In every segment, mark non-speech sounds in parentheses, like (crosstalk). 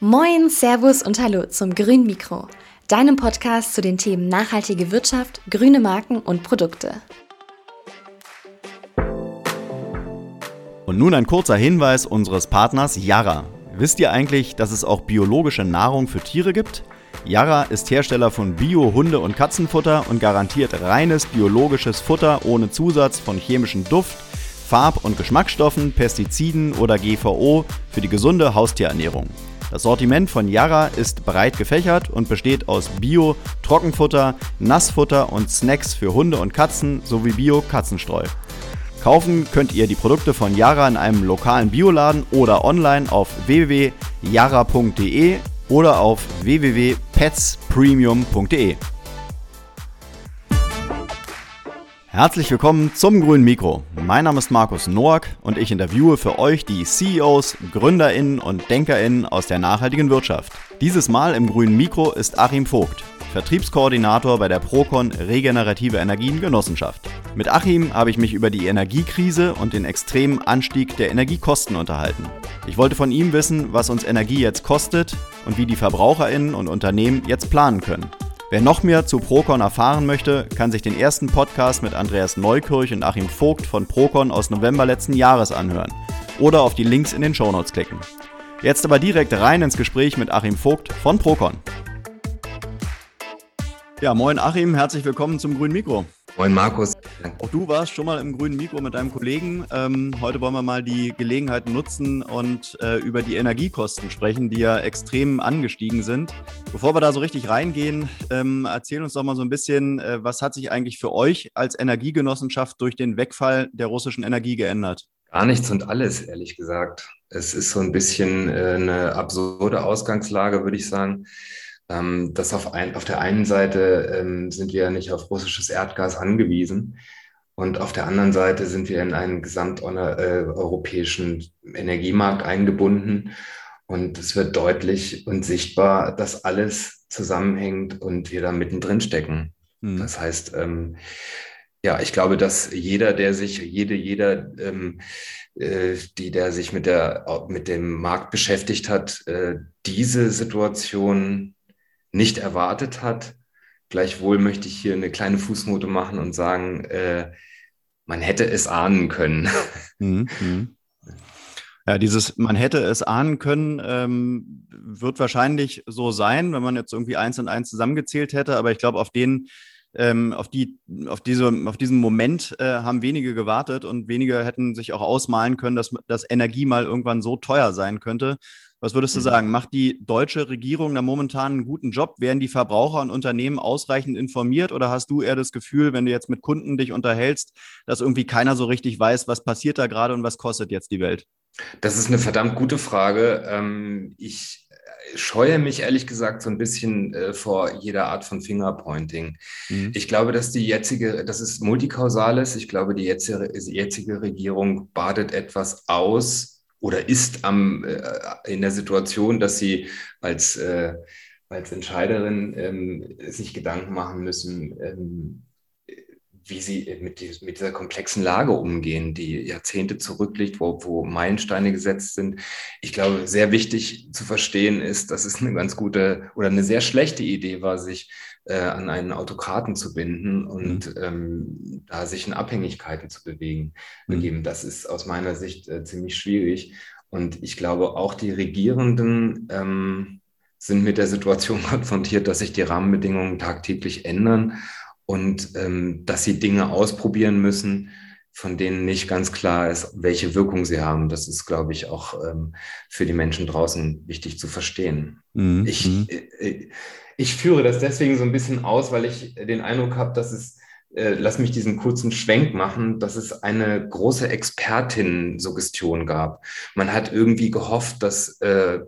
Moin, Servus und Hallo zum Grün Mikro, deinem Podcast zu den Themen nachhaltige Wirtschaft, grüne Marken und Produkte. Und nun ein kurzer Hinweis unseres Partners Yara. Wisst ihr eigentlich, dass es auch biologische Nahrung für Tiere gibt? Yara ist Hersteller von Bio-Hunde- und Katzenfutter und garantiert reines biologisches Futter ohne Zusatz von chemischen Duft, Farb- und Geschmacksstoffen, Pestiziden oder GVO für die gesunde Haustierernährung. Das Sortiment von Yara ist breit gefächert und besteht aus Bio, Trockenfutter, Nassfutter und Snacks für Hunde und Katzen sowie Bio-Katzenstreu. Kaufen könnt ihr die Produkte von Yara in einem lokalen Bioladen oder online auf www.yara.de oder auf www.petspremium.de. Herzlich willkommen zum Grünen Mikro. Mein Name ist Markus Noack und ich interviewe für euch die CEOs, GründerInnen und DenkerInnen aus der nachhaltigen Wirtschaft. Dieses Mal im Grünen Mikro ist Achim Vogt, Vertriebskoordinator bei der Procon Regenerative Energien Genossenschaft. Mit Achim habe ich mich über die Energiekrise und den extremen Anstieg der Energiekosten unterhalten. Ich wollte von ihm wissen, was uns Energie jetzt kostet und wie die VerbraucherInnen und Unternehmen jetzt planen können. Wer noch mehr zu Procon erfahren möchte, kann sich den ersten Podcast mit Andreas Neukirch und Achim Vogt von Procon aus November letzten Jahres anhören oder auf die Links in den Shownotes klicken. Jetzt aber direkt rein ins Gespräch mit Achim Vogt von Procon. Ja, moin Achim, herzlich willkommen zum Grünen Mikro. Moin Markus. Auch du warst schon mal im grünen Mikro mit deinem Kollegen. Ähm, heute wollen wir mal die Gelegenheit nutzen und äh, über die Energiekosten sprechen, die ja extrem angestiegen sind. Bevor wir da so richtig reingehen, ähm, erzähl uns doch mal so ein bisschen, äh, was hat sich eigentlich für euch als Energiegenossenschaft durch den Wegfall der russischen Energie geändert? Gar nichts und alles, ehrlich gesagt. Es ist so ein bisschen äh, eine absurde Ausgangslage, würde ich sagen. Ähm, dass auf, ein, auf der einen Seite ähm, sind wir nicht auf russisches Erdgas angewiesen und auf der anderen Seite sind wir in einen gesamteuropäischen äh, Energiemarkt eingebunden und es wird deutlich und sichtbar, dass alles zusammenhängt und wir da mittendrin stecken. Hm. Das heißt, ähm, ja, ich glaube, dass jeder, der sich, jede, jeder, ähm, äh, die, der sich mit der, mit dem Markt beschäftigt hat, äh, diese Situation nicht erwartet hat. Gleichwohl möchte ich hier eine kleine Fußnote machen und sagen, äh, man hätte es ahnen können. (laughs) Mhm, mhm. Ja, dieses man hätte es ahnen können, ähm, wird wahrscheinlich so sein, wenn man jetzt irgendwie eins und eins zusammengezählt hätte. Aber ich glaube, auf den, ähm, auf die, auf diese, auf diesen Moment äh, haben wenige gewartet und wenige hätten sich auch ausmalen können, dass, dass Energie mal irgendwann so teuer sein könnte. Was würdest du mhm. sagen? Macht die deutsche Regierung da momentan einen guten Job? Werden die Verbraucher und Unternehmen ausreichend informiert oder hast du eher das Gefühl, wenn du jetzt mit Kunden dich unterhältst, dass irgendwie keiner so richtig weiß, was passiert da gerade und was kostet jetzt die Welt? Das ist eine verdammt gute Frage. Ähm, ich äh, scheue mich ehrlich gesagt so ein bisschen äh, vor jeder Art von Fingerpointing. Mhm. Ich glaube, dass die jetzige, das ist multikausales. Ich glaube, die jetzige, jetzige Regierung badet etwas aus, oder ist am, äh, in der Situation, dass sie als, äh, als Entscheiderin ähm, sich Gedanken machen müssen, ähm, wie sie mit, die, mit, dieser komplexen Lage umgehen, die Jahrzehnte zurückliegt, wo, wo Meilensteine gesetzt sind. Ich glaube, sehr wichtig zu verstehen ist, dass es eine ganz gute oder eine sehr schlechte Idee war, sich äh, an einen Autokraten zu binden und mhm. ähm, da sich in Abhängigkeiten zu bewegen, mhm. Das ist aus meiner Sicht äh, ziemlich schwierig. Und ich glaube, auch die Regierenden ähm, sind mit der Situation (laughs) konfrontiert, dass sich die Rahmenbedingungen tagtäglich ändern und ähm, dass sie Dinge ausprobieren müssen, von denen nicht ganz klar ist, welche Wirkung sie haben. Das ist, glaube ich, auch ähm, für die Menschen draußen wichtig zu verstehen. Mhm. Ich, mhm. äh, ich führe das deswegen so ein bisschen aus, weil ich den Eindruck habe, dass es, äh, lass mich diesen kurzen Schwenk machen, dass es eine große Expertin-Suggestion gab. Man hat irgendwie gehofft, dass, äh,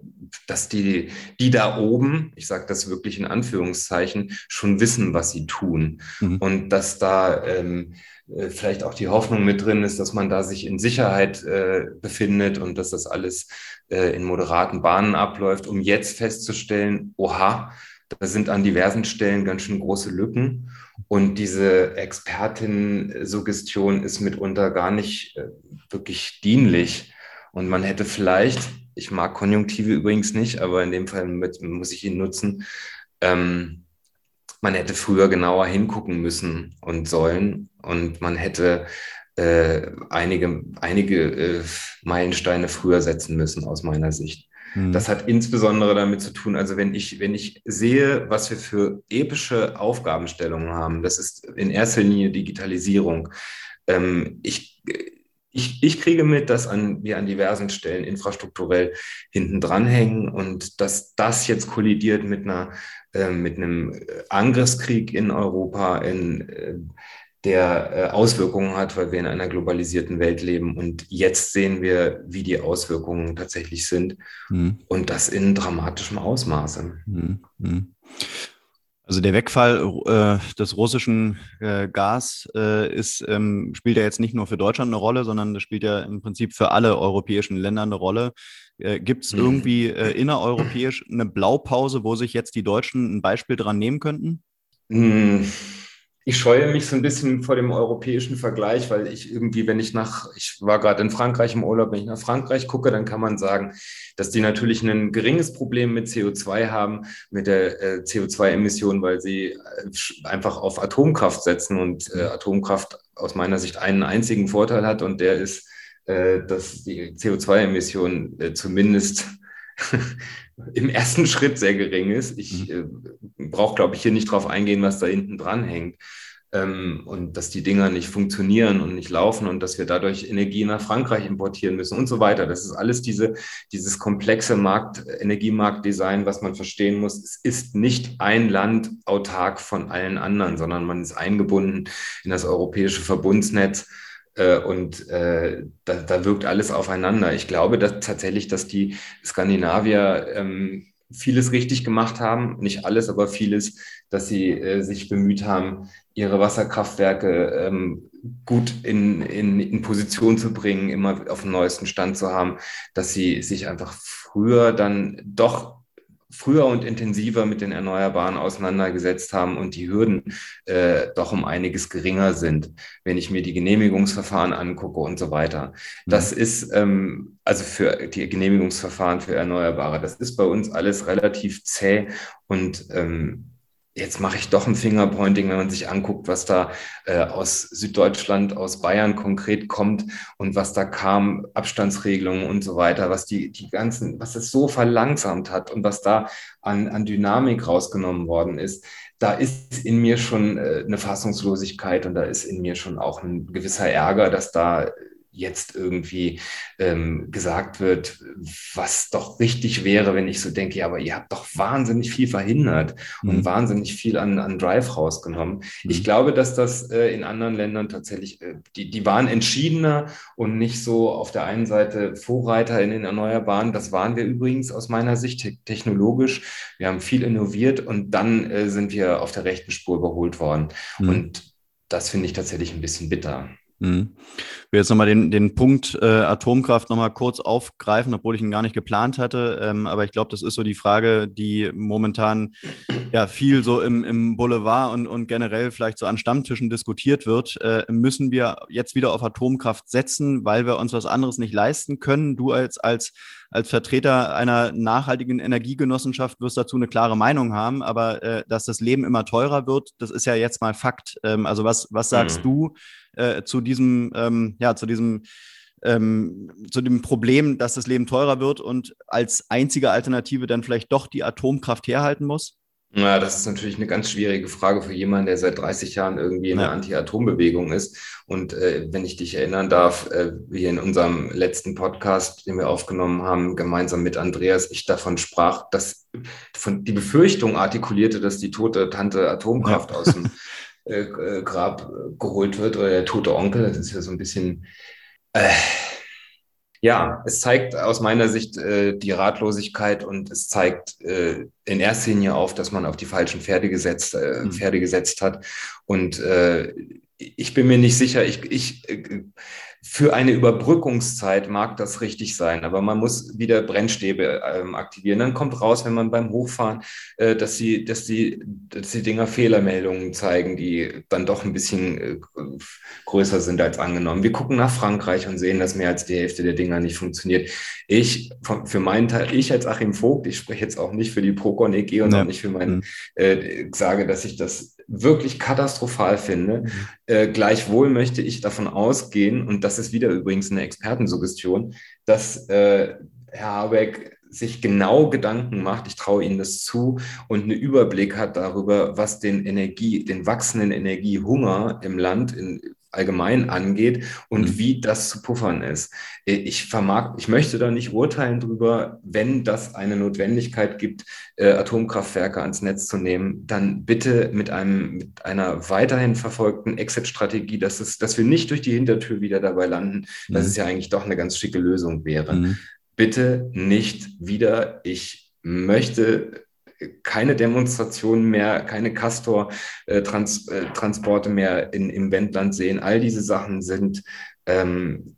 dass die, die da oben, ich sage das wirklich in Anführungszeichen, schon wissen, was sie tun. Mhm. Und dass da ähm, äh, vielleicht auch die Hoffnung mit drin ist, dass man da sich in Sicherheit äh, befindet und dass das alles äh, in moderaten Bahnen abläuft, um jetzt festzustellen, oha, da sind an diversen Stellen ganz schön große Lücken. Und diese Expertin-Suggestion ist mitunter gar nicht äh, wirklich dienlich. Und man hätte vielleicht Ich mag Konjunktive übrigens nicht, aber in dem Fall mit, muss ich ihn nutzen. Ähm, man hätte früher genauer hingucken müssen und sollen und man hätte äh, einige, einige äh, Meilensteine früher setzen müssen, aus meiner Sicht. Mhm. Das hat insbesondere damit zu tun, also wenn ich, wenn ich sehe, was wir für epische Aufgabenstellungen haben, das ist in erster Linie Digitalisierung. Ähm, ich, ich, ich kriege mit, dass an, wir an diversen Stellen infrastrukturell hinten dranhängen und dass das jetzt kollidiert mit einer äh, mit einem Angriffskrieg in Europa, in äh, der äh, Auswirkungen hat, weil wir in einer globalisierten Welt leben. Und jetzt sehen wir, wie die Auswirkungen tatsächlich sind. Mhm. Und das in dramatischem Ausmaße. Mhm. mhm. Also der Wegfall äh, des russischen äh, Gas äh, ist, ähm, spielt ja jetzt nicht nur für Deutschland eine Rolle, sondern das spielt ja im Prinzip für alle europäischen Länder eine Rolle. Äh, Gibt es mhm. irgendwie äh, innereuropäisch eine Blaupause, wo sich jetzt die Deutschen ein Beispiel dran nehmen könnten? Mhm ich scheue mich so ein bisschen vor dem europäischen Vergleich, weil ich irgendwie, wenn ich nach, ich war gerade in Frankreich im Urlaub, wenn ich nach Frankreich gucke, dann kann man sagen, dass die natürlich ein geringes Problem mit CO2 haben, mit der äh, CO2-Emission, weil sie äh, einfach auf Atomkraft setzen und äh, Atomkraft aus meiner Sicht einen einzigen Vorteil hat und der ist, äh, dass die CO2-Emission äh, zumindest im ersten Schritt sehr gering ist. Ich mhm. äh, brauche, glaube ich, hier nicht drauf eingehen, was da hinten dran hängt. Ähm, und dass die Dinger nicht funktionieren und nicht laufen und dass wir dadurch Energie nach Frankreich importieren müssen und so weiter. Das ist alles diese, dieses komplexe Markt, Energiemarktdesign, was man verstehen muss. Es ist nicht ein Land autark von allen anderen, sondern man ist eingebunden in das europäische Verbundsnetz und äh, da, da, wirkt alles aufeinander. Ich glaube dass tatsächlich, dass die Skandinavier ähm, vieles richtig gemacht haben, nicht alles, aber vieles, dass sie äh, sich bemüht haben, ihre Wasserkraftwerke ähm, gut in, in, in Position zu bringen, immer auf dem neuesten Stand zu haben, dass sie sich einfach früher dann doch früher und intensiver mit den Erneuerbaren auseinandergesetzt haben und die Hürden äh, doch um einiges geringer sind, wenn ich mir die Genehmigungsverfahren angucke und so weiter. Das mhm. ist ähm, also für die Genehmigungsverfahren für Erneuerbare, das ist bei uns alles relativ zäh und ähm, jetzt mache ich doch ein Fingerpointing, wenn man sich anguckt, was da äh, aus Süddeutschland, aus Bayern konkret kommt und was da kam, Abstandsregelungen und so weiter, was die, die ganzen, was es so verlangsamt hat und was da an, an Dynamik rausgenommen worden ist. Da ist in mir schon äh, eine Fassungslosigkeit und da ist in mir schon auch ein gewisser Ärger, dass da jetzt irgendwie ähm, gesagt wird, was doch richtig wäre, wenn ich so denke, ja, aber ihr habt doch wahnsinnig viel verhindert mhm. und wahnsinnig viel an, an Drive rausgenommen. Mhm. Ich glaube, dass das äh, in anderen Ländern tatsächlich, äh, die, die waren entschiedener und nicht so auf der einen Seite Vorreiter in den Erneuerbaren. Das waren wir übrigens aus meiner Sicht te technologisch. Wir haben viel innoviert und dann äh, sind wir auf der rechten Spur überholt worden. Mhm. Und das finde ich tatsächlich ein bisschen bitter. Mhm. Ich will jetzt nochmal den, den Punkt äh, Atomkraft nochmal kurz aufgreifen, obwohl ich ihn gar nicht geplant hatte. Ähm, aber ich glaube, das ist so die Frage, die momentan ja viel so im, im Boulevard und, und generell vielleicht so an Stammtischen diskutiert wird. Äh, müssen wir jetzt wieder auf Atomkraft setzen, weil wir uns was anderes nicht leisten können? Du als, als als Vertreter einer nachhaltigen Energiegenossenschaft wirst dazu eine klare Meinung haben, aber äh, dass das Leben immer teurer wird, das ist ja jetzt mal Fakt. Ähm, also was, was sagst mhm. du äh, zu diesem, ähm, ja, zu diesem ähm, zu dem Problem, dass das Leben teurer wird und als einzige Alternative dann vielleicht doch die Atomkraft herhalten muss? Ja, das ist natürlich eine ganz schwierige Frage für jemanden, der seit 30 Jahren irgendwie in der Anti-Atom-Bewegung ist. Und äh, wenn ich dich erinnern darf, äh, wie in unserem letzten Podcast, den wir aufgenommen haben, gemeinsam mit Andreas, ich davon sprach, dass von die Befürchtung artikulierte, dass die tote Tante Atomkraft ja. aus dem (laughs) äh, äh Grab geholt wird oder der tote Onkel. Das ist ja so ein bisschen äh, ja, es zeigt aus meiner Sicht äh, die Ratlosigkeit und es zeigt äh, in erster Linie auf, dass man auf die falschen Pferde gesetzt, äh, mhm. Pferde gesetzt hat. Und äh, ich bin mir nicht sicher, ich, ich äh, für eine Überbrückungszeit mag das richtig sein, aber man muss wieder Brennstäbe ähm, aktivieren. Dann kommt raus, wenn man beim Hochfahren, äh, dass, die, dass, die, dass die Dinger Fehlermeldungen zeigen, die dann doch ein bisschen äh, größer sind als angenommen. Wir gucken nach Frankreich und sehen, dass mehr als die Hälfte der Dinger nicht funktioniert. Ich, für meinen Teil, ich als Achim Vogt, ich spreche jetzt auch nicht für die Procon EG und ja. auch nicht für meinen, mhm. äh, sage, dass ich das wirklich katastrophal finde. Mhm. Äh, gleichwohl möchte ich davon ausgehen, und das ist wieder übrigens eine Expertensuggestion, dass äh, Herr Habeck sich genau Gedanken macht, ich traue Ihnen das zu, und einen Überblick hat darüber, was den Energie, den wachsenden Energiehunger im Land in allgemein angeht und mhm. wie das zu puffern ist. Ich vermag, ich möchte da nicht urteilen drüber, wenn das eine Notwendigkeit gibt, äh, Atomkraftwerke ans Netz zu nehmen, dann bitte mit einem, mit einer weiterhin verfolgten Exit-Strategie, dass es, dass wir nicht durch die Hintertür wieder dabei landen, mhm. dass es ja eigentlich doch eine ganz schicke Lösung wäre. Mhm. Bitte nicht wieder. Ich möchte keine Demonstrationen mehr, keine Castor-Transporte äh, mehr in, im Wendland sehen. All diese Sachen sind, ähm,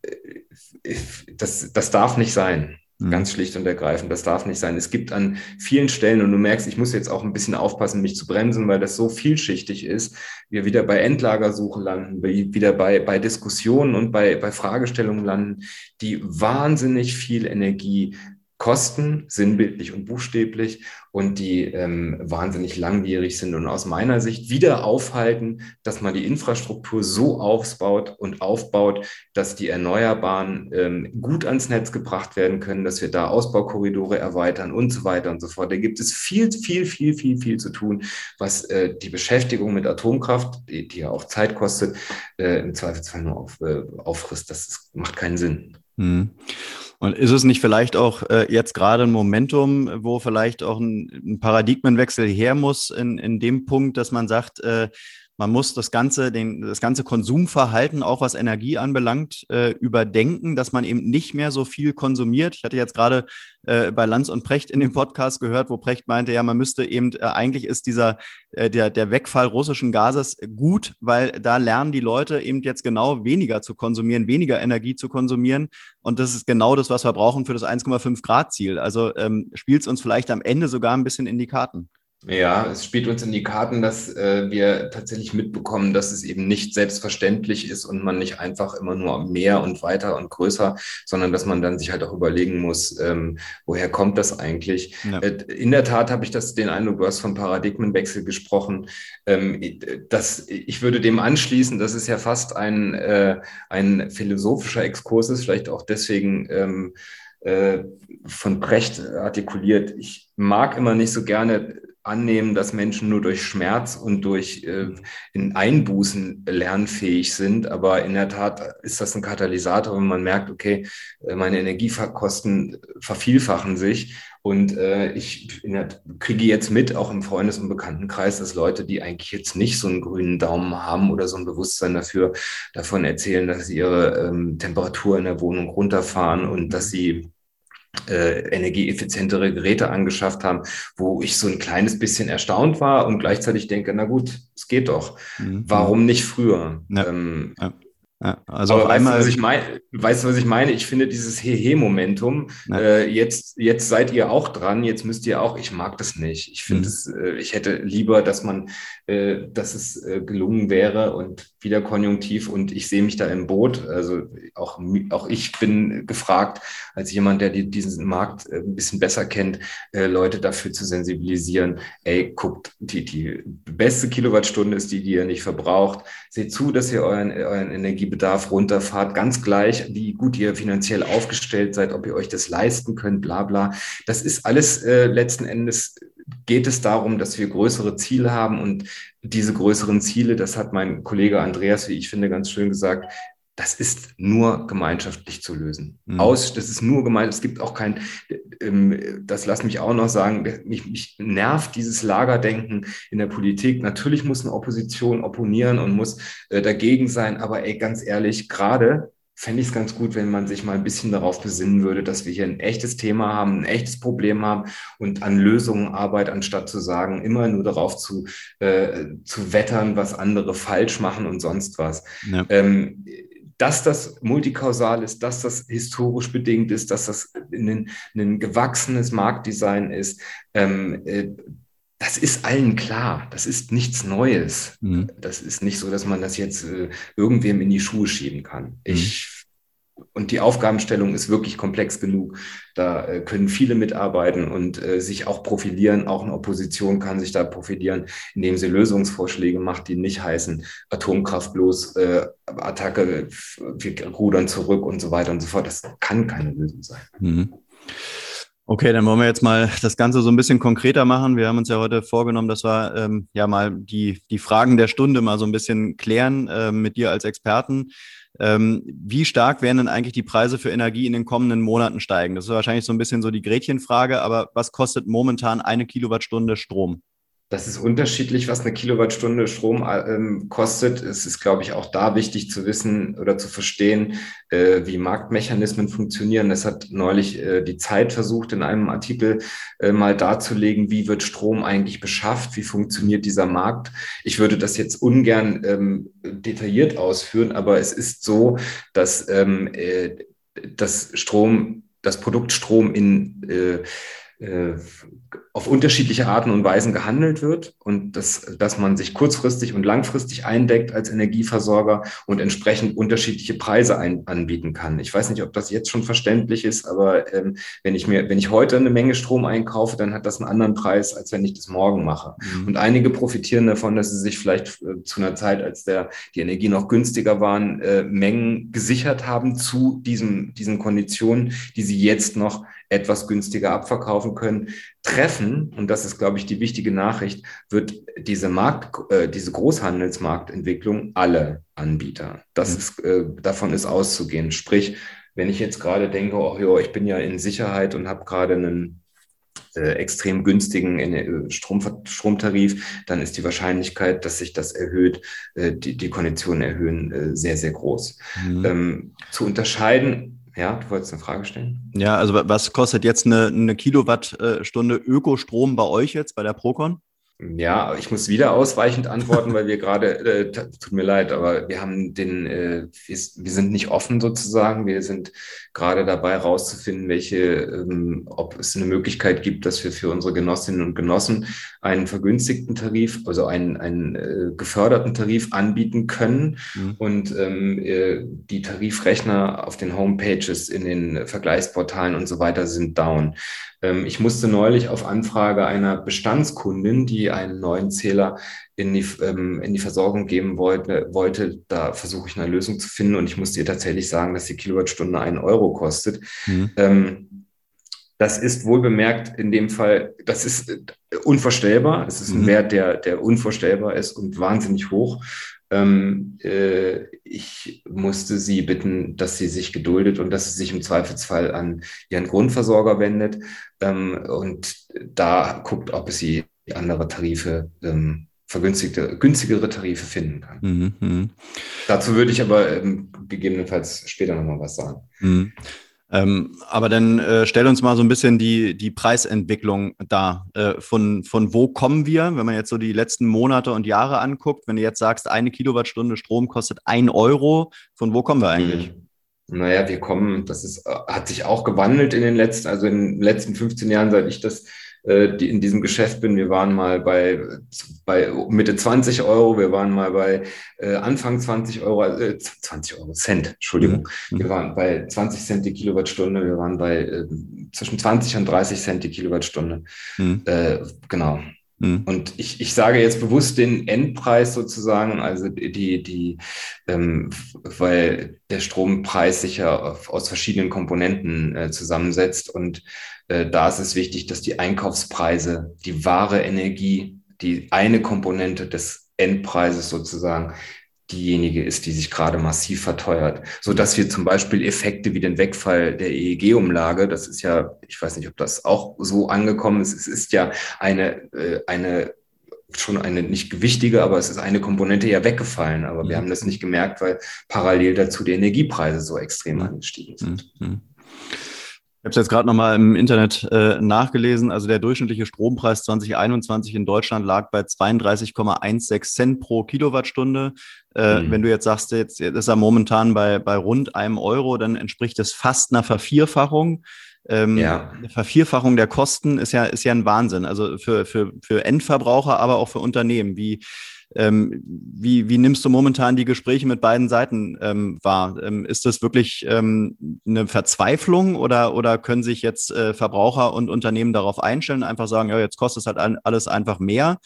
das, das darf nicht sein. Mhm. Ganz schlicht und ergreifend, das darf nicht sein. Es gibt an vielen Stellen, und du merkst, ich muss jetzt auch ein bisschen aufpassen, mich zu bremsen, weil das so vielschichtig ist, wir wieder bei Endlagersuche landen, wieder bei, bei Diskussionen und bei, bei Fragestellungen landen, die wahnsinnig viel Energie kosten, sinnbildlich und buchstäblich, und die ähm, wahnsinnig langwierig sind und aus meiner Sicht wieder aufhalten, dass man die Infrastruktur so aufbaut und aufbaut, dass die Erneuerbaren ähm, gut ans Netz gebracht werden können, dass wir da Ausbaukorridore erweitern und so weiter und so fort. Da gibt es viel, viel, viel, viel, viel zu tun, was äh, die Beschäftigung mit Atomkraft, die, die ja auch Zeit kostet, äh, im Zweifelsfall nur auf, äh, auffrisst. Das ist, macht keinen Sinn. Hm. Und ist es nicht vielleicht auch äh, jetzt gerade ein Momentum, wo vielleicht auch ein, ein Paradigmenwechsel her muss in, in dem Punkt, dass man sagt, äh, man muss das ganze, den, das ganze Konsumverhalten, auch was Energie anbelangt, äh, überdenken, dass man eben nicht mehr so viel konsumiert. Ich hatte jetzt gerade äh, bei Lanz und Precht in dem Podcast gehört, wo Precht meinte, ja, man müsste eben, äh, eigentlich ist dieser, äh, der, der Wegfall russischen Gases gut, weil da lernen die Leute eben jetzt genau weniger zu konsumieren, weniger Energie zu konsumieren. Und das ist genau das, was wir brauchen für das 1,5 Grad Ziel. Also ähm, spielt es uns vielleicht am Ende sogar ein bisschen in die Karten. Ja, es spielt uns in die Karten, dass äh, wir tatsächlich mitbekommen, dass es eben nicht selbstverständlich ist und man nicht einfach immer nur mehr und weiter und größer, sondern dass man dann sich halt auch überlegen muss, ähm, woher kommt das eigentlich? Ja. Äh, in der Tat habe ich das den Eindruck, du hast von Paradigmenwechsel gesprochen. Ähm, das, ich würde dem anschließen, das ist ja fast ein, äh, ein philosophischer Exkurs ist, vielleicht auch deswegen ähm, äh, von Brecht artikuliert. Ich mag immer nicht so gerne annehmen, dass Menschen nur durch Schmerz und durch äh, in Einbußen lernfähig sind. Aber in der Tat ist das ein Katalysator, wenn man merkt, okay, äh, meine Energiekosten vervielfachen sich. Und äh, ich der, kriege jetzt mit, auch im Freundes- und Bekanntenkreis, dass Leute, die eigentlich jetzt nicht so einen grünen Daumen haben oder so ein Bewusstsein dafür, davon erzählen, dass sie ihre ähm, Temperatur in der Wohnung runterfahren und dass sie äh, energieeffizientere Geräte angeschafft haben, wo ich so ein kleines bisschen erstaunt war und gleichzeitig denke, na gut, es geht doch. Mhm. Warum nicht früher? Ja. Ähm, ja. Ja, also Aber weißt, du, was ich mein, weißt du, was ich meine? Ich finde dieses Hehe-Momentum, ja. äh, jetzt, jetzt seid ihr auch dran, jetzt müsst ihr auch, ich mag das nicht. Ich finde mhm. es, äh, ich hätte lieber, dass man, äh, dass es äh, gelungen wäre und wieder konjunktiv und ich sehe mich da im Boot. Also auch, auch ich bin gefragt, als jemand, der die, diesen Markt äh, ein bisschen besser kennt, äh, Leute dafür zu sensibilisieren. Ey, guckt, die, die beste Kilowattstunde ist die, die ihr nicht verbraucht. Seht zu, dass ihr euren, euren Energie Energiebedarf runterfahrt, ganz gleich, wie gut ihr finanziell aufgestellt seid, ob ihr euch das leisten könnt, bla bla. Das ist alles äh, letzten Endes geht es darum, dass wir größere Ziele haben und diese größeren Ziele, das hat mein Kollege Andreas, wie ich finde, ganz schön gesagt, das ist nur gemeinschaftlich zu lösen. Mhm. Aus, das ist nur gemeint. Es gibt auch kein, ähm, das lass mich auch noch sagen, mich, mich nervt dieses Lagerdenken in der Politik. Natürlich muss eine Opposition opponieren und muss äh, dagegen sein, aber ey, ganz ehrlich, gerade fände ich es ganz gut, wenn man sich mal ein bisschen darauf besinnen würde, dass wir hier ein echtes Thema haben, ein echtes Problem haben und an Lösungen arbeitet, anstatt zu sagen, immer nur darauf zu, äh, zu wettern, was andere falsch machen und sonst was. Ja. Ähm, dass das multikausal ist, dass das historisch bedingt ist, dass das ein, ein gewachsenes Marktdesign ist, ähm, äh, das ist allen klar. Das ist nichts Neues. Mhm. Das ist nicht so, dass man das jetzt äh, irgendwem in die Schuhe schieben kann. Mhm. Ich und die Aufgabenstellung ist wirklich komplex genug. Da äh, können viele mitarbeiten und äh, sich auch profilieren. Auch eine Opposition kann sich da profilieren, indem sie Lösungsvorschläge macht, die nicht heißen Atomkraft bloß, äh, Attacke, wir rudern zurück und so weiter und so fort. Das kann keine Lösung sein. Mhm. Okay, dann wollen wir jetzt mal das Ganze so ein bisschen konkreter machen. Wir haben uns ja heute vorgenommen, dass wir ähm, ja mal die, die Fragen der Stunde mal so ein bisschen klären äh, mit dir als Experten. Ähm, wie stark werden denn eigentlich die Preise für Energie in den kommenden Monaten steigen? Das ist wahrscheinlich so ein bisschen so die Gretchenfrage, aber was kostet momentan eine Kilowattstunde Strom? Das ist unterschiedlich, was eine Kilowattstunde Strom ähm, kostet. Es ist, glaube ich, auch da wichtig zu wissen oder zu verstehen, äh, wie Marktmechanismen funktionieren. Das hat neulich äh, die Zeit versucht, in einem Artikel äh, mal darzulegen, wie wird Strom eigentlich beschafft, wie funktioniert dieser Markt. Ich würde das jetzt ungern ähm, detailliert ausführen, aber es ist so, dass ähm, äh, das Strom, das Produkt Strom in äh, äh, auf unterschiedliche Arten und Weisen gehandelt wird und dass, dass man sich kurzfristig und langfristig eindeckt als Energieversorger und entsprechend unterschiedliche Preise ein, anbieten kann. Ich weiß nicht, ob das jetzt schon verständlich ist, aber ähm, wenn ich mir, wenn ich heute eine Menge Strom einkaufe, dann hat das einen anderen Preis, als wenn ich das morgen mache. Mhm. Und einige profitieren davon, dass sie sich vielleicht äh, zu einer Zeit, als der, die Energie noch günstiger waren, äh, Mengen gesichert haben zu diesem, diesen Konditionen, die sie jetzt noch etwas günstiger abverkaufen können, treffen, und das ist, glaube ich, die wichtige Nachricht, wird diese Markt, äh, diese Großhandelsmarktentwicklung alle Anbieter. Das mhm. ist, äh, davon ist auszugehen. Sprich, wenn ich jetzt gerade denke, oh jo, ich bin ja in Sicherheit und habe gerade einen äh, extrem günstigen äh, Strom, Stromtarif, dann ist die Wahrscheinlichkeit, dass sich das erhöht, äh, die, die Konditionen erhöhen, äh, sehr, sehr groß. Mhm. Ähm, zu unterscheiden ja, du wolltest eine Frage stellen? Ja, also was kostet jetzt eine, eine Kilowattstunde Ökostrom bei euch jetzt, bei der Procon? Ja, ich muss wieder ausweichend antworten, weil wir gerade, äh, tut mir leid, aber wir haben den, äh, wir, wir, sind nicht offen sozusagen. Wir sind gerade dabei herauszufinden, welche, ähm, ob es eine Möglichkeit gibt, dass wir für unsere Genossinnen und Genossen einen vergünstigten Tarif, also einen, einen äh, geförderten Tarif anbieten können. Mhm. Und ähm, äh, die Tarifrechner auf den Homepages, in den Vergleichsportalen und so weiter sind down. Ähm, ich musste neulich auf Anfrage einer Bestandskundin, die einen neuen Zähler in die, ähm, in die Versorgung geben wollte, wollte, da versuche ich eine Lösung zu finden und ich musste ihr tatsächlich sagen, dass die Kilowattstunde einen Euro kostet. Mhm. Ähm, das ist wohl bemerkt in dem Fall, das ist unvorstellbar. Es ist ein mhm. Wert, der, der unvorstellbar ist und wahnsinnig hoch. Ähm, äh, ich musste sie bitten, dass sie sich geduldet und dass sie sich im Zweifelsfall an ihren Grundversorger wendet ähm, und da guckt, ob es sie andere Tarife ähm, vergünstigte, günstigere Tarife finden kann. Mhm, mh. Dazu würde ich aber ähm, gegebenenfalls später nochmal was sagen. Mhm. Ähm, aber dann äh, stell uns mal so ein bisschen die, die Preisentwicklung dar. Äh, von, von wo kommen wir, wenn man jetzt so die letzten Monate und Jahre anguckt? Wenn du jetzt sagst, eine Kilowattstunde Strom kostet ein Euro, von wo kommen wir eigentlich? Mhm. Naja, wir kommen, das ist, hat sich auch gewandelt in den letzten, also in den letzten 15 Jahren, seit ich das äh, die in diesem Geschäft bin. Wir waren mal bei, bei Mitte 20 Euro, wir waren mal bei äh, Anfang 20 Euro, äh, 20 Euro Cent, Entschuldigung. Mhm. Wir waren bei 20 Cent die Kilowattstunde, wir waren bei äh, zwischen 20 und 30 Cent die Kilowattstunde. Mhm. Äh, genau. Mhm. Und ich, ich sage jetzt bewusst den Endpreis sozusagen, also die, die, ähm, weil der Strompreis sich ja aus verschiedenen Komponenten äh, zusammensetzt und äh, da ist es wichtig, dass die Einkaufspreise, die wahre Energie, die eine Komponente des Endpreises sozusagen, diejenige ist, die sich gerade massiv verteuert, so dass wir zum Beispiel Effekte wie den Wegfall der EEG-Umlage, das ist ja, ich weiß nicht, ob das auch so angekommen ist, es ist ja eine, äh, eine schon eine nicht gewichtige, aber es ist eine Komponente ja weggefallen. Aber wir mhm. haben das nicht gemerkt, weil parallel dazu die Energiepreise so extrem mhm. angestiegen sind. Ich habe es jetzt gerade nochmal im Internet äh, nachgelesen. Also der durchschnittliche Strompreis 2021 in Deutschland lag bei 32,16 Cent pro Kilowattstunde. Äh, mhm. Wenn du jetzt sagst, jetzt, jetzt ist er momentan bei, bei rund einem Euro, dann entspricht das fast einer Vervierfachung. Ähm, ja. Eine Vervierfachung der Kosten ist ja, ist ja ein Wahnsinn. Also für, für, für Endverbraucher, aber auch für Unternehmen. Wie, ähm, wie, wie nimmst du momentan die Gespräche mit beiden Seiten ähm, wahr? Ähm, ist das wirklich ähm, eine Verzweiflung oder, oder können sich jetzt äh, Verbraucher und Unternehmen darauf einstellen, einfach sagen, ja, jetzt kostet es halt alles einfach mehr?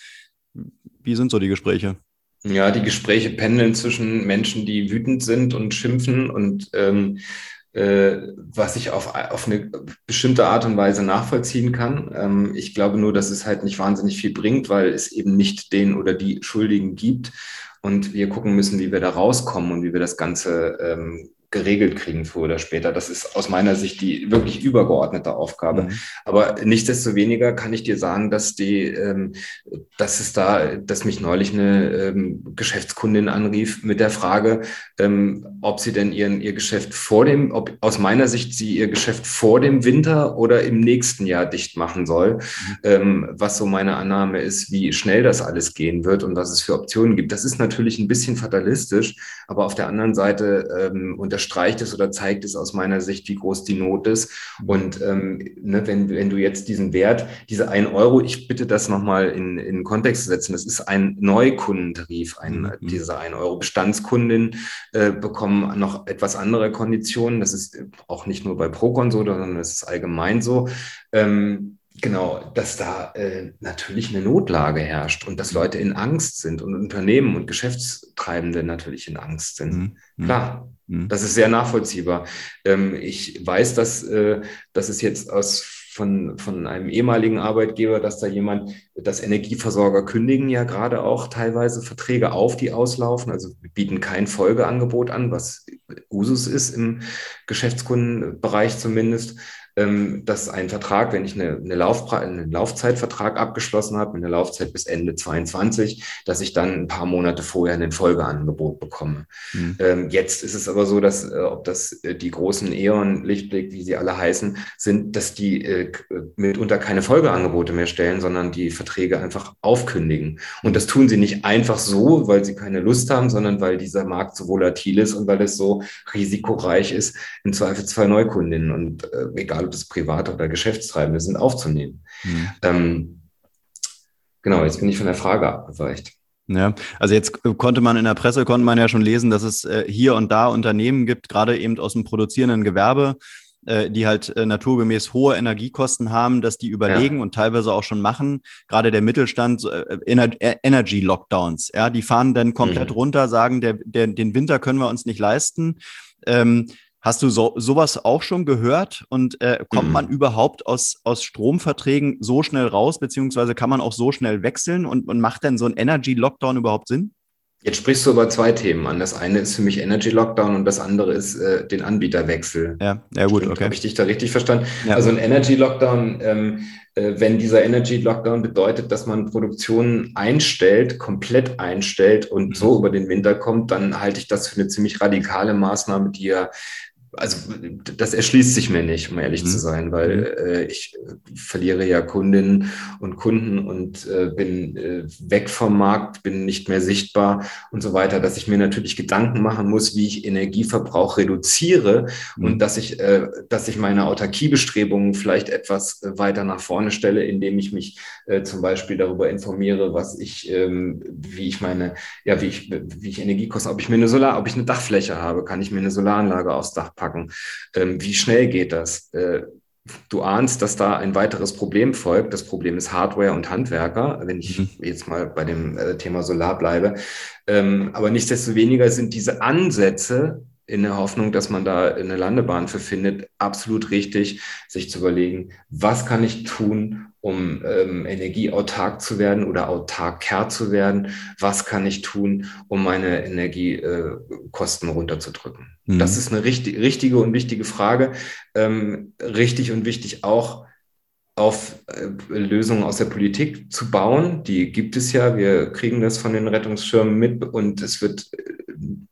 Wie sind so die Gespräche? Ja, die Gespräche pendeln zwischen Menschen, die wütend sind und schimpfen und ähm, äh, was ich auf, auf eine bestimmte Art und Weise nachvollziehen kann. Ähm, ich glaube nur, dass es halt nicht wahnsinnig viel bringt, weil es eben nicht den oder die Schuldigen gibt. Und wir gucken müssen, wie wir da rauskommen und wie wir das Ganze ähm, geregelt kriegen, früher oder später. Das ist aus meiner Sicht die wirklich übergeordnete Aufgabe. Mhm. Aber nichtsdestoweniger kann ich dir sagen, dass die, ähm, dass es da, dass mich neulich eine ähm, Geschäftskundin anrief mit der Frage, ähm, ob sie denn ihren, ihr Geschäft vor dem, ob aus meiner Sicht sie ihr Geschäft vor dem Winter oder im nächsten Jahr dicht machen soll, mhm. ähm, was so meine Annahme ist, wie schnell das alles gehen wird und was es für Optionen gibt. Das ist natürlich ein bisschen fatalistisch, aber auf der anderen Seite ähm, unterstreicht es oder zeigt es aus meiner Sicht, wie groß die Not ist. Und ähm, ne, wenn, wenn du jetzt diesen Wert, diese ein Euro, ich bitte das nochmal in, in Kontext zu setzen, das ist ein Neukundentarif, ein, mhm. diese ein Euro Bestandskundin äh, bekommen noch etwas andere Konditionen. Das ist auch nicht nur bei Procon so, sondern das ist allgemein so. Ähm, Genau, dass da äh, natürlich eine Notlage herrscht und dass Leute in Angst sind und Unternehmen und Geschäftstreibende natürlich in Angst sind. Mhm. mhm. Klar, mhm. das ist sehr nachvollziehbar. Ähm, ich weiß, dass, äh, dass es jetzt aus von, von einem ehemaligen Arbeitgeber, dass da jemand, dass Energieversorger kündigen ja gerade auch teilweise Verträge auf, die auslaufen, also bieten kein Folgeangebot an, was Usus ist im Geschäftskundenbereich zumindest dass ein Vertrag, wenn ich eine, eine Laufpre einen Laufzeitvertrag abgeschlossen habe, eine Laufzeit bis Ende 22, dass ich dann ein paar Monate vorher ein Folgeangebot bekomme. Mhm. Ähm, jetzt ist es aber so, dass äh, ob das äh, die großen E.ON, Lichtblick, wie sie alle heißen, sind, dass die äh, mitunter keine Folgeangebote mehr stellen, sondern die Verträge einfach aufkündigen. Und das tun sie nicht einfach so, weil sie keine Lust haben, sondern weil dieser Markt so volatil ist und weil es so risikoreich ist, im Zweifelsfall Neukundinnen und äh, egal das Private oder Geschäftstreibende sind, aufzunehmen. Mhm. Ähm, genau, jetzt bin ich von der Frage abgeweicht. Ja, also jetzt konnte man in der Presse, konnte man ja schon lesen, dass es äh, hier und da Unternehmen gibt, gerade eben aus dem produzierenden Gewerbe, äh, die halt äh, naturgemäß hohe Energiekosten haben, dass die überlegen ja. und teilweise auch schon machen, gerade der Mittelstand, Energy Lockdowns, ja, die fahren dann komplett mhm. runter, sagen, der, der, den Winter können wir uns nicht leisten. Ähm, Hast du so, sowas auch schon gehört? Und äh, kommt mhm. man überhaupt aus, aus Stromverträgen so schnell raus, beziehungsweise kann man auch so schnell wechseln? Und, und macht denn so ein Energy Lockdown überhaupt Sinn? Jetzt sprichst du über zwei Themen an. Das eine ist für mich Energy Lockdown und das andere ist äh, den Anbieterwechsel. Ja, ja gut, Stimmt, okay. Habe ich dich da richtig verstanden? Ja. Also ein Energy Lockdown, ähm, äh, wenn dieser Energy Lockdown bedeutet, dass man Produktion einstellt, komplett einstellt und mhm. so über den Winter kommt, dann halte ich das für eine ziemlich radikale Maßnahme, die ja also das erschließt sich mir nicht, um ehrlich mhm. zu sein, weil mhm. äh, ich äh, verliere ja Kundinnen und Kunden und äh, bin äh, weg vom Markt, bin nicht mehr sichtbar und so weiter, dass ich mir natürlich Gedanken machen muss, wie ich Energieverbrauch reduziere mhm. und dass ich, äh, dass ich meine Autarkiebestrebungen vielleicht etwas äh, weiter nach vorne stelle, indem ich mich zum Beispiel darüber informiere, was ich, ähm, wie ich meine, ja, wie ich, wie ich Energiekosten, ob ich mir eine Solar, ob ich eine Dachfläche habe, kann ich mir eine Solaranlage aufs Dach packen packen. Ähm, wie schnell geht das? Äh, du ahnst, dass da ein weiteres Problem folgt. Das Problem ist Hardware und Handwerker, wenn ich mhm. jetzt mal bei dem äh, Thema Solar bleibe. Ähm, aber nichtsdestoweniger sind diese Ansätze in der Hoffnung, dass man da eine Landebahn für findet, absolut richtig, sich zu überlegen, was kann ich tun, um ähm, energieautark zu werden oder autarker zu werden? Was kann ich tun, um meine Energiekosten äh, runterzudrücken? Mhm. Das ist eine richtig, richtige und wichtige Frage. Ähm, richtig und wichtig auch, auf äh, Lösungen aus der Politik zu bauen. Die gibt es ja. Wir kriegen das von den Rettungsschirmen mit und es wird äh,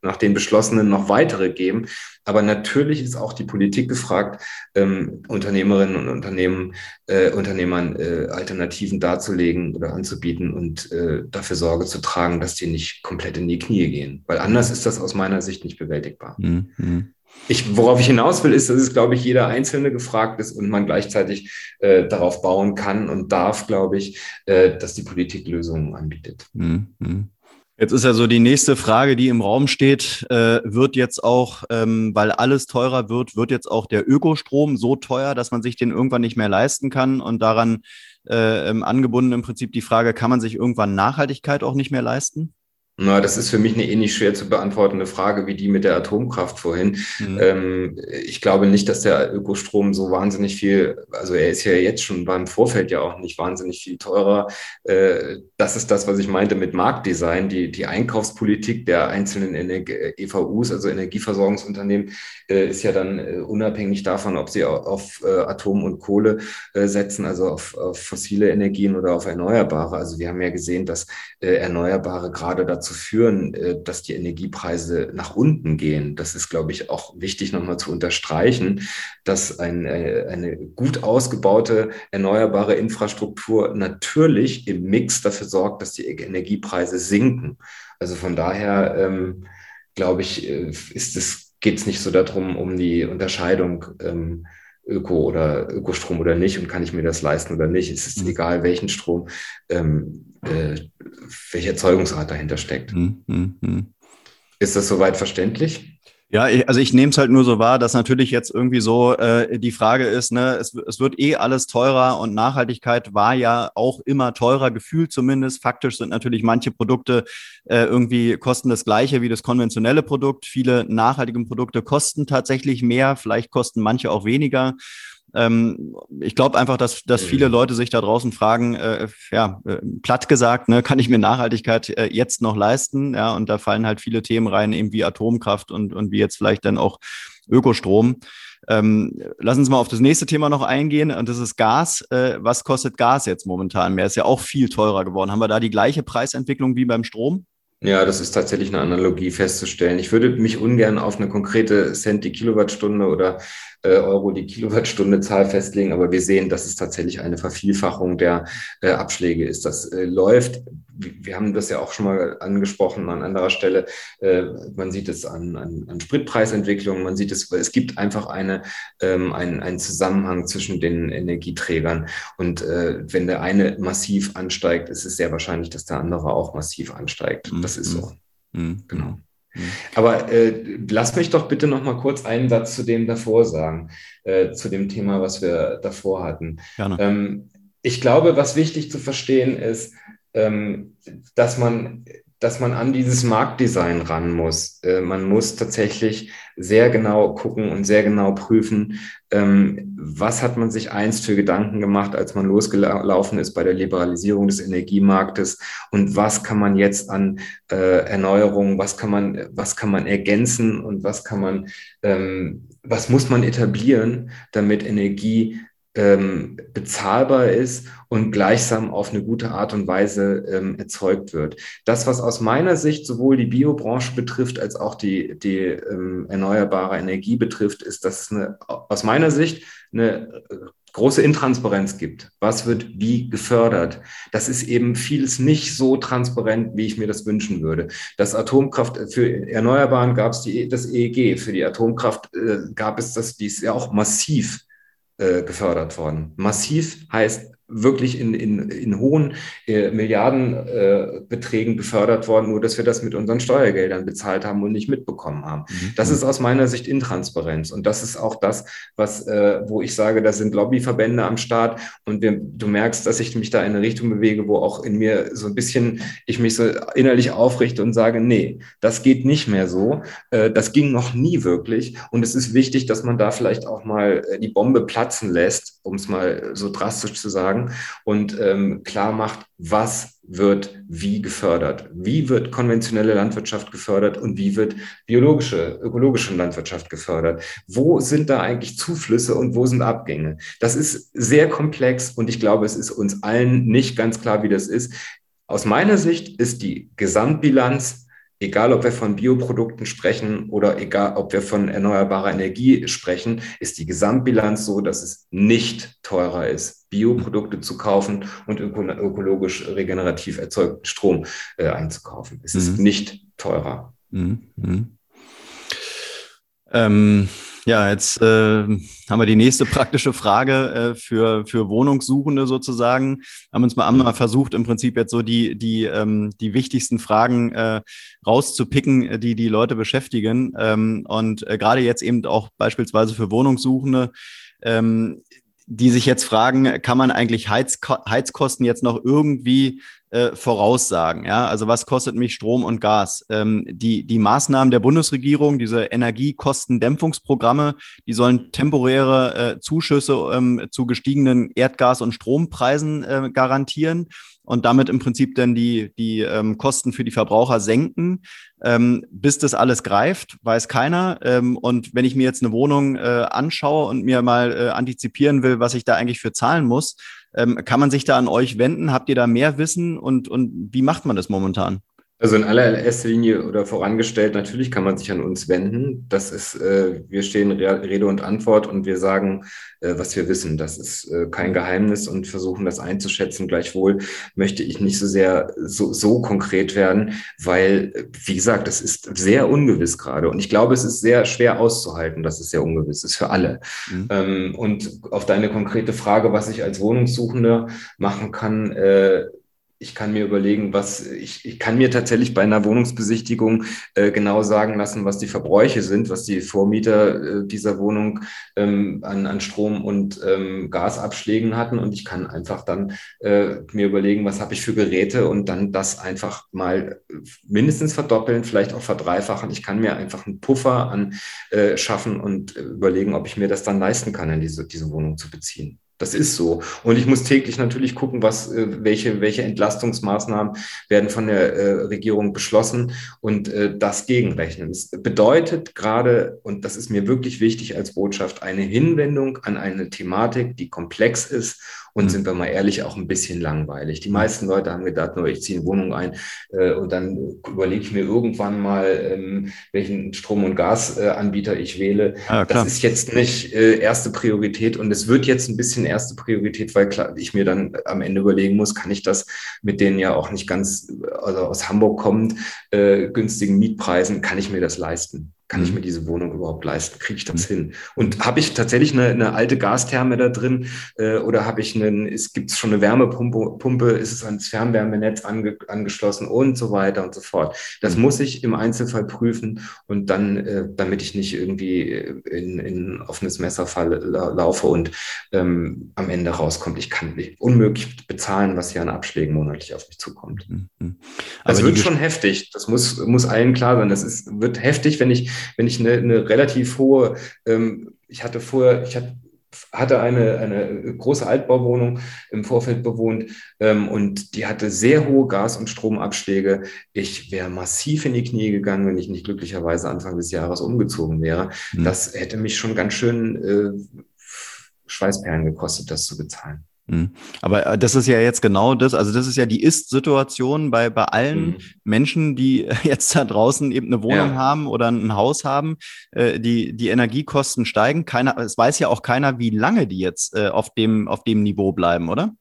nach den beschlossenen noch weitere geben. Aber natürlich ist auch die Politik gefragt, ähm, Unternehmerinnen und Unternehmen, äh, Unternehmern äh, Alternativen darzulegen oder anzubieten und äh, dafür Sorge zu tragen, dass die nicht komplett in die Knie gehen. Weil anders ist das aus meiner Sicht nicht bewältigbar. Mhm. Ich, worauf ich hinaus will, ist, dass es, glaube ich, jeder Einzelne gefragt ist und man gleichzeitig äh, darauf bauen kann und darf, glaube ich, äh, dass die Politik Lösungen anbietet. Mhm. Jetzt ist ja so die nächste Frage, die im Raum steht, äh, wird jetzt auch, ähm, weil alles teurer wird, wird jetzt auch der Ökostrom so teuer, dass man sich den irgendwann nicht mehr leisten kann und daran äh, angebunden im Prinzip die Frage, kann man sich irgendwann Nachhaltigkeit auch nicht mehr leisten? Na, das ist für mich eine ähnlich schwer zu beantwortende Frage wie die mit der Atomkraft vorhin. Mhm. Ähm, ich glaube nicht, dass der Ökostrom so wahnsinnig viel, also er ist ja jetzt schon beim Vorfeld ja auch nicht wahnsinnig viel teurer. Äh, das ist das, was ich meinte mit Marktdesign. Die, die Einkaufspolitik der einzelnen EVUs, also Energieversorgungsunternehmen, äh, ist ja dann äh, unabhängig davon, ob sie auf, äh, Atom und Kohle äh, setzen, also auf, auf, fossile Energien oder auf Erneuerbare. Also wir haben ja gesehen, dass äh, Erneuerbare gerade dazu dazu führen, äh, dass die Energiepreise nach unten gehen. Das ist, glaube ich, auch wichtig nochmal zu unterstreichen, dass ein, äh, eine gut ausgebaute erneuerbare Infrastruktur natürlich im Mix dafür sorgt, dass die Energiepreise sinken. Also von daher ähm, glaube ich, äh, ist es, geht es nicht so darum, um die Unterscheidung ähm, Öko oder Ökostrom oder nicht und kann ich mir das leisten oder nicht. Es ist mhm. egal, welchen Strom, ähm, äh, welche Erzeugungsart dahinter steckt. Mhm. Mhm. Ist das soweit verständlich? Ja, also ich nehme es halt nur so wahr, dass natürlich jetzt irgendwie so äh, die Frage ist, ne, es, es wird eh alles teurer und Nachhaltigkeit war ja auch immer teurer, gefühlt zumindest. Faktisch sind natürlich manche Produkte äh, irgendwie kosten das gleiche wie das konventionelle Produkt. Viele nachhaltige Produkte kosten tatsächlich mehr, vielleicht kosten manche auch weniger. Ähm, ich glaube einfach, dass, dass viele mhm. Leute sich da draußen fragen, äh, ja, äh, platt gesagt, ne, kann ich mir Nachhaltigkeit äh, jetzt noch leisten? Ja, und da fallen halt viele Themen rein, eben wie Atomkraft und, und wie jetzt vielleicht dann auch Ökostrom. Ähm, lass uns mal auf das nächste Thema noch eingehen und das ist Gas. Äh, was kostet Gas jetzt momentan mehr? Ist ja auch viel teurer geworden. Haben wir da die gleiche Preisentwicklung wie beim Strom? Ja, das ist tatsächlich eine Analogie festzustellen. Ich würde mich ungern auf eine konkrete Cent die Kilowattstunde oder Euro die Kilowattstunde Zahl festlegen, aber wir sehen, dass es tatsächlich eine Vervielfachung der äh, Abschläge ist. Das äh, läuft, wir haben das ja auch schon mal angesprochen an anderer Stelle, äh, man sieht es an, an, an Spritpreisentwicklungen, man sieht es, es gibt einfach eine, ähm, einen, einen Zusammenhang zwischen den Energieträgern und äh, wenn der eine massiv ansteigt, ist es sehr wahrscheinlich, dass der andere auch massiv ansteigt. Das ist so. Mhm. mhm. Genau. Mhm. Aber äh, lass mich doch bitte noch mal kurz einen Satz zu dem davor sagen, äh, zu dem Thema, was wir davor hatten. Ähm, ich glaube, was wichtig zu verstehen ist, ähm, dass man dass man an dieses Marktdesign ran muss. Äh, man muss tatsächlich sehr genau gucken und sehr genau prüfen, ähm, was hat man sich einst für Gedanken gemacht, als man losgelaufen ist bei der Liberalisierung des Energiemarktes und was kann man jetzt an äh, Erneuerungen, was kann man, was kann man ergänzen und was kann man, ähm, was muss man etablieren, damit Energie ähm, bezahlbar ist und gleichsam auf eine gute Art und Weise ähm, erzeugt wird. Das, was aus meiner Sicht sowohl die Biobranche betrifft als auch die, die ähm, erneuerbare Energie betrifft, ist, dass es eine, aus meiner Sicht eine äh, große Intransparenz gibt. Was wird wie gefördert? Das ist eben vieles nicht so transparent, wie ich mir das wünschen würde. Das Atomkraft äh, für Erneuerbaren gab es die, das EEG, für die Atomkraft äh, gab es das, die ist ja auch massiv äh, gefördert worden. Massiv heißt wirklich in, in, in hohen äh, Milliardenbeträgen äh, gefördert worden, nur dass wir das mit unseren Steuergeldern bezahlt haben und nicht mitbekommen haben. Mhm. Das ist aus meiner Sicht Intransparenz. Und das ist auch das, was, äh, wo ich sage, da sind Lobbyverbände am Start und wir, du merkst, dass ich mich da in eine Richtung bewege, wo auch in mir so ein bisschen ich mich so innerlich aufrichte und sage, nee, das geht nicht mehr so. Äh, das ging noch nie wirklich. Und es ist wichtig, dass man da vielleicht auch mal äh, die Bombe platzen lässt, um es mal so drastisch zu sagen sagen und ähm, klar macht, was wird wie gefördert. Wie wird konventionelle Landwirtschaft gefördert und wie wird biologische, ökologische Landwirtschaft gefördert? Wo sind da eigentlich Zuflüsse und wo sind Abgänge? Das ist sehr komplex und ich glaube, es ist uns allen nicht ganz klar, wie das ist. Aus meiner Sicht ist die Gesamtbilanz egal ob wir von Bioprodukten sprechen oder egal ob wir von erneuerbarer Energie sprechen, ist die Gesamtbilanz so, dass es nicht teurer ist, Bioprodukte zu kaufen und ökologisch regenerativ erzeugten Strom äh, einzukaufen. Es mhm. ist nicht teurer. Mhm. Mhm. Ähm, ja, jetzt äh, haben wir die nächste praktische Frage äh, für, für Wohnungssuchende sozusagen. Haben uns mal einmal versucht, im Prinzip jetzt so die, die, ähm, die wichtigsten Fragen äh, rauszupicken, die die Leute beschäftigen. Ähm, und äh, gerade jetzt eben auch beispielsweise für Wohnungssuchende ähm, die sich jetzt fragen, kann man eigentlich Heizko Heizkosten jetzt noch irgendwie äh, voraussagen? Ja, also was kostet mich Strom und Gas? Ähm, die, die Maßnahmen der Bundesregierung, diese Energiekostendämpfungsprogramme, die sollen temporäre äh, Zuschüsse ähm, zu gestiegenen Erdgas- und Strompreisen äh, garantieren und damit im Prinzip dann die, die ähm, Kosten für die Verbraucher senken. Ähm, bis das alles greift, weiß keiner. Ähm, und wenn ich mir jetzt eine Wohnung äh, anschaue und mir mal äh, antizipieren will, was ich da eigentlich für zahlen muss, ähm, kann man sich da an euch wenden? Habt ihr da mehr Wissen und, und wie macht man das momentan? Also in allererster Linie oder vorangestellt, natürlich kann man sich an uns wenden. Das ist, äh, wir stehen Rede und Antwort und wir sagen, äh, was wir wissen. Das ist äh, kein Geheimnis und versuchen das einzuschätzen. Gleichwohl möchte ich nicht so sehr so, so konkret werden, weil, wie gesagt, es ist sehr ungewiss gerade. Und ich glaube, es ist sehr schwer auszuhalten, dass es sehr ungewiss ist für alle. Mhm. Ähm, und auf deine konkrete Frage, was ich als Wohnungssuchender machen kann, äh, ich kann mir überlegen, was ich, ich kann mir tatsächlich bei einer Wohnungsbesichtigung äh, genau sagen lassen, was die Verbräuche sind, was die Vormieter äh, dieser Wohnung ähm, an, an Strom und ähm, Gasabschlägen hatten. Und ich kann einfach dann äh, mir überlegen, was habe ich für Geräte und dann das einfach mal mindestens verdoppeln, vielleicht auch verdreifachen. Ich kann mir einfach einen Puffer an äh, schaffen und überlegen, ob ich mir das dann leisten kann, in diese, diese Wohnung zu beziehen. Das ist so. Und ich muss täglich natürlich gucken, was, äh, welche, welche Entlastungsmaßnahmen werden von der äh, Regierung beschlossen und äh, das gegenrechnen. Das bedeutet gerade, und das ist mir wirklich wichtig als Botschaft, eine Hinwendung an eine Thematik, die komplex ist und mhm. sind wir mal ehrlich, auch ein bisschen langweilig. Die meisten Leute haben gedacht, nur ich ziehe eine Wohnung ein äh, und dann überlege ich mir irgendwann mal, ähm, welchen Strom- und Gasanbieter ich wähle. Ja, das ist jetzt nicht äh, erste Priorität und es wird jetzt ein bisschen erste Priorität, weil klar, ich mir dann am Ende überlegen muss, kann ich das mit denen ja auch nicht ganz, also aus Hamburg kommend, äh, günstigen Mietpreisen, kann ich mir das leisten? Kann ich mhm. mir diese Wohnung überhaupt leisten? Kriege ich das mhm. hin? Und habe ich tatsächlich eine, eine, alte Gastherme da drin äh, oder habe ich einen, es gibt schon eine Wärmepumpe, Pumpe, ist es ans Fernwärmenetz ange, angeschlossen und so weiter und so fort. Das mhm. muss ich im Einzelfall prüfen und dann, äh, damit ich nicht irgendwie in, in offenes Messer falle, laufe und ähm, am Ende rauskommt, ich kann nicht, unmöglich bezahlen, was hier an Abschlägen monatlich auf mich zukommt. Das wird schon heftig. Das muss, muss allen klar sein. Das ist, wird heftig, wenn ich wenn ich eine, eine relativ hohe, ähm, ich hatte vorher, ich hatte hatte eine, eine große Altbauwohnung im Vorfeld bewohnt ähm, und die hatte sehr hohe Gas- und Stromabschläge. Ich wäre massiv in die Knie gegangen, wenn ich nicht glücklicherweise Anfang des Jahres umgezogen wäre. Mhm. Das hätte mich schon ganz schön äh, Schweißperlen gekostet, das zu bezahlen. Mhm. Aber äh, das ist ja jetzt genau das, also das ist ja die Ist-Situation bei, bei allen mhm. Menschen, die (laughs) jetzt da draußen eben eine Wohnung ja. haben oder ein Haus haben. Äh, die, die Energiekosten steigen. Keiner, es weiß ja auch keiner, wie lange die jetzt äh, auf, dem, auf dem Niveau bleiben, oder?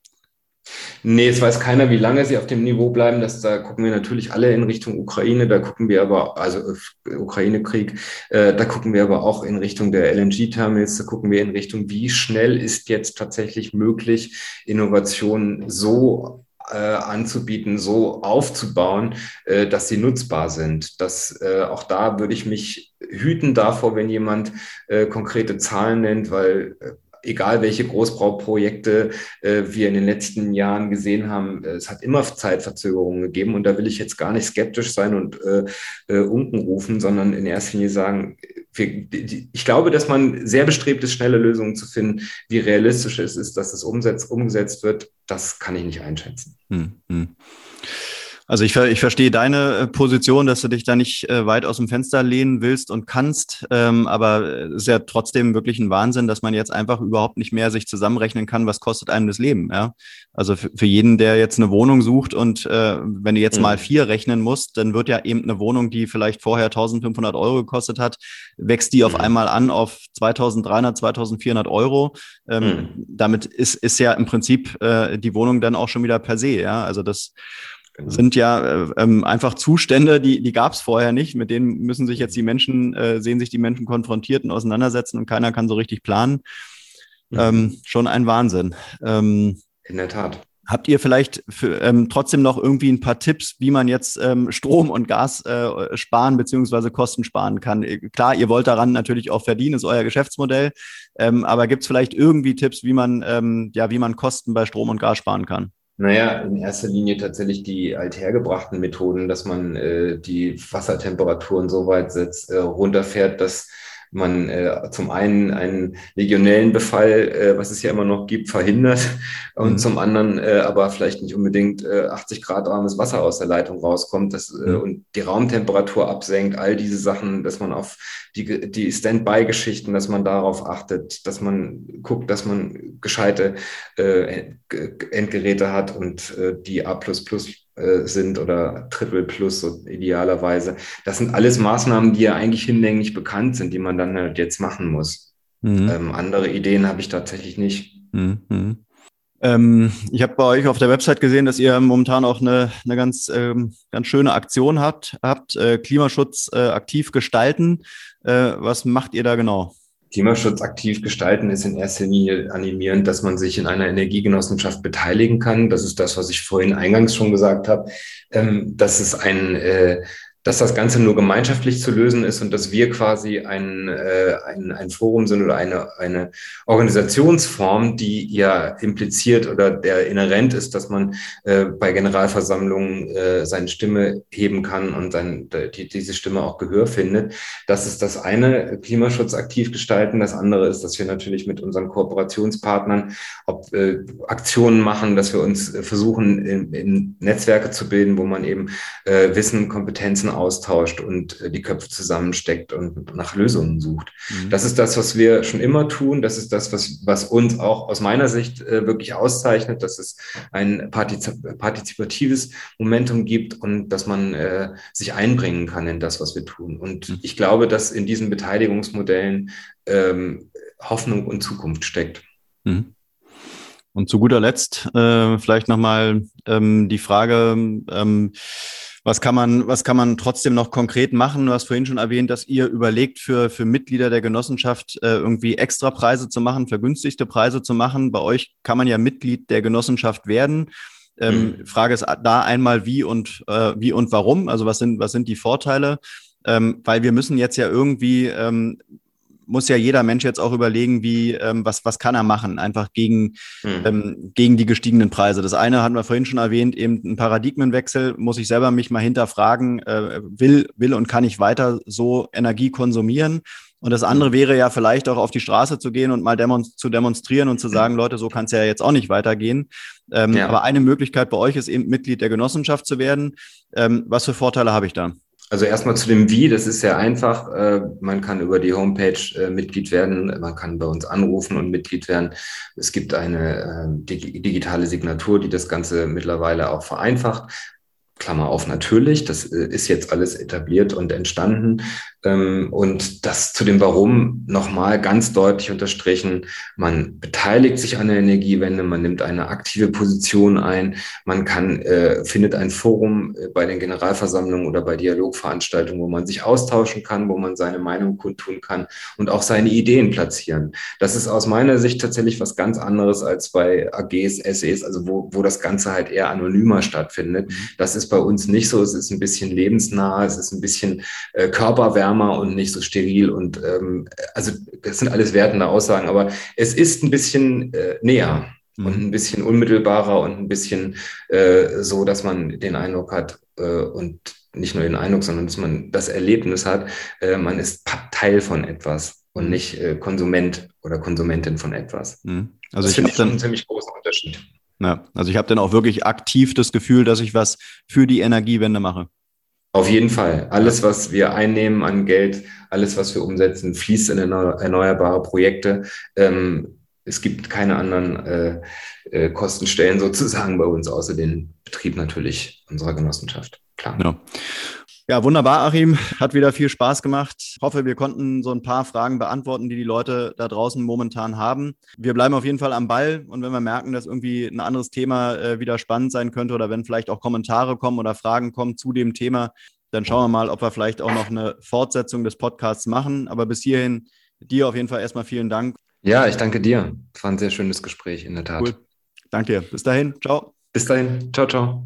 Nee, es weiß keiner, wie lange sie auf dem Niveau bleiben. Das, da gucken wir natürlich alle in Richtung Ukraine, da gucken wir aber, also Ukraine-Krieg, äh, da gucken wir aber auch in Richtung der LNG-Terminals, da gucken wir in Richtung, wie schnell ist jetzt tatsächlich möglich, Innovationen so äh, anzubieten, so aufzubauen, äh, dass sie nutzbar sind. Das, äh, auch da würde ich mich hüten davor, wenn jemand äh, konkrete Zahlen nennt, weil äh, egal welche Großbauprojekte äh, wir in den letzten Jahren gesehen haben, äh, es hat immer Zeitverzögerungen gegeben und da will ich jetzt gar nicht skeptisch sein und äh, äh, unken rufen, sondern in erster Linie sagen, ich glaube, dass man sehr bestrebt ist, schnelle Lösungen zu finden. Wie realistisch es ist, dass es umsetzt, umgesetzt wird, das kann ich nicht einschätzen. Hm, hm. Also ich, ich verstehe deine äh, Position, dass du dich da nicht äh, weit aus dem Fenster lehnen willst und kannst, ähm, aber es ist ja trotzdem wirklich ein Wahnsinn, dass man jetzt einfach überhaupt nicht mehr sich zusammenrechnen kann, was kostet einem das Leben. Ja? Also für, jeden, der jetzt eine Wohnung sucht und äh, wenn du jetzt mhm. mal vier rechnen musst, dann wird ja eben eine Wohnung, die vielleicht vorher 1500 Euro gekostet hat, wächst die mhm. auf einmal an auf 2300, 2400 Euro. Ähm, mhm. Damit ist, ist ja im Prinzip äh, die Wohnung dann auch schon wieder per se. Ja? Also das Genau. sind ja äh, ähm, einfach Zustände, die, die gab es vorher nicht. Mit denen müssen sich jetzt die Menschen, äh, sehen sich die Menschen konfrontiert und auseinandersetzen und keiner kann so richtig planen. Mhm. Ähm, schon ein Wahnsinn. Ähm, In der Tat. Habt ihr vielleicht für, ähm, trotzdem noch irgendwie ein paar Tipps, wie man jetzt ähm, Strom und Gas äh, sparen bzw. Kosten sparen kann? Äh, klar, ihr wollt daran natürlich auch verdienen, ist euer Geschäftsmodell. Ähm, aber gibt es vielleicht irgendwie Tipps, wie man, ähm, ja, wie man Kosten bei Strom und Gas sparen kann? Naja, in erster Linie tatsächlich die althergebrachten Methoden, dass man äh, die Wassertemperaturen so weit setzt, äh, runterfährt, dass man äh, zum einen einen legionellen Befall, äh, was es ja immer noch gibt, verhindert und mhm. zum anderen äh, aber vielleicht nicht unbedingt äh, 80 Grad warmes Wasser aus der Leitung rauskommt das, äh, mhm. und die Raumtemperatur absenkt, all diese Sachen, dass man auf die, die Standby-Geschichten, dass man darauf achtet, dass man guckt, dass man gescheite äh, Endgeräte hat und äh, die A++ äh, sind oder Triple Plus so idealerweise. Das sind alles Maßnahmen, die ja eigentlich hinlänglich bekannt sind, die man dann halt jetzt machen muss. Mhm. Ähm, andere Ideen habe ich tatsächlich nicht. Mhm. Ähm, ich habe bei euch auf der Website gesehen, dass ihr momentan auch eine, eine ganz, ähm, ganz schöne Aktion habt, habt äh, Klimaschutz äh, aktiv gestalten. Äh, was macht ihr da genau? Klimaschutz aktiv gestalten ist in erster Linie animierend, dass man sich in einer Energiegenossenschaft beteiligen kann. Das ist das, was ich vorhin eingangs schon gesagt habe. Ähm, dass es ein, äh, dass das Ganze nur gemeinschaftlich zu lösen ist und dass wir quasi ein, äh, ein, ein Forum sind oder eine, eine Organisationsform, die ja impliziert oder der inhärent ist, dass man äh, bei Generalversammlungen äh, seine Stimme heben kann und sein, die, diese Stimme auch Gehör findet. Das ist das eine, Klimaschutz aktiv gestalten. Das andere ist, dass wir natürlich mit unseren Kooperationspartnern ob, äh, Aktionen machen, dass wir uns äh, versuchen, in, in Netzwerke zu bilden, wo man eben äh, Wissen, Kompetenzen austauscht und äh, die Köpfe zusammensteckt und nach Lösungen sucht. Mhm. Das ist das, was wir schon immer tun. Das ist das, was, was uns auch aus meiner Sicht äh, wirklich auszeichnet, dass es ein partizipatives Momentum gibt und dass man äh, sich einbringen kann in das, was wir tun. Und mhm. ich glaube, dass in diesen Beteiligungsmodellen ähm, Hoffnung und Zukunft steckt. Mhm. Und zu guter Letzt äh, vielleicht nochmal ähm, die Frage, ähm, was kann man, was kann man trotzdem noch konkret machen? Du hast vorhin schon erwähnt, dass ihr überlegt, für, für Mitglieder der Genossenschaft äh, irgendwie extra Preise zu machen, vergünstigte Preise zu machen. Bei euch kann man ja Mitglied der Genossenschaft werden. Ähm, mhm. Frage ist da einmal wie und äh, wie und warum. Also was sind, was sind die Vorteile? Ähm, weil wir müssen jetzt ja irgendwie ähm, muss ja jeder Mensch jetzt auch überlegen, wie, ähm, was, was kann er machen, einfach gegen, mhm. ähm, gegen die gestiegenen Preise. Das eine hatten wir vorhin schon erwähnt, eben ein Paradigmenwechsel, muss ich selber mich mal hinterfragen, äh, will, will und kann ich weiter so Energie konsumieren? Und das andere hm. wäre ja vielleicht auch auf die Straße zu gehen und mal demonst zu demonstrieren und zu hm. sagen, Leute, so kann es ja jetzt auch nicht weitergehen. Ähm, ja. Aber eine Möglichkeit bei euch ist eben Mitglied der Genossenschaft zu werden. Ähm, was für Vorteile habe ich da? Also erstmal zu dem Wie, das ist sehr einfach. Äh, man kann über die Homepage äh, Mitglied werden, man kann bei uns anrufen und Mitglied werden. Es gibt eine äh, digitale Signatur, die das Ganze mittlerweile auch vereinfacht. Klammer auf natürlich, das ist jetzt alles etabliert und entstanden. Ähm, und das zu dem Warum nochmal ganz deutlich unterstrichen. Man beteiligt sich an der Energiewende, man nimmt eine aktive Position ein, man kann, äh, findet ein Forum äh, bei den Generalversammlungen oder bei Dialogveranstaltungen, wo man sich austauschen kann, wo man seine Meinung kundtun kann und auch seine Ideen platzieren. Das ist aus meiner Sicht tatsächlich was ganz anderes als bei AGs, SEs, also wo, wo das Ganze halt eher anonymer stattfindet. Mhm. Das ist bei uns nicht so. Es ist ein bisschen lebensnah, es ist ein bisschen äh, körperwärmer wärmer und nicht so steril. Und ähm, also das sind alles wertende Aussagen, aber es ist ein bisschen äh, näher mhm. und ein bisschen unmittelbarer und ein bisschen äh, so, dass man den Eindruck hat äh, und nicht nur den Eindruck, sondern dass man das Erlebnis hat, äh, man ist Teil von etwas und mhm. nicht äh, Konsument oder Konsumentin von etwas. Mhm. Also das finde ich einen ziemlich großen Unterschied. Ja, also ich habe dann auch wirklich aktiv das Gefühl, dass ich was für die Energiewende mache. Auf jeden Fall. Alles, was wir einnehmen an Geld, alles, was wir umsetzen, fließt in erneuerbare Projekte. Ähm, es gibt keine anderen äh, äh, Kostenstellen sozusagen bei uns, außer den Betrieb natürlich unserer Genossenschaft. Klar. Ja. Ja, wunderbar, Achim. Hat wieder viel Spaß gemacht. Ich hoffe, wir konnten so ein paar Fragen beantworten, die die Leute da draußen momentan haben. Wir bleiben auf jeden Fall am Ball und wenn wir merken, dass irgendwie ein anderes Thema äh, wieder spannend sein könnte oder wenn vielleicht auch Kommentare kommen oder Fragen kommen zu dem Thema, dann schauen wir mal, ob wir vielleicht auch noch eine Fortsetzung des Podcasts machen. Aber bis hierhin dir auf jeden Fall erstmal vielen Dank. Ja, ich danke dir. War ein sehr schönes Gespräch, in der Tat. Cool. Danke dir. Bis dahin. Ciao. Bis dahin. Ciao, ciao.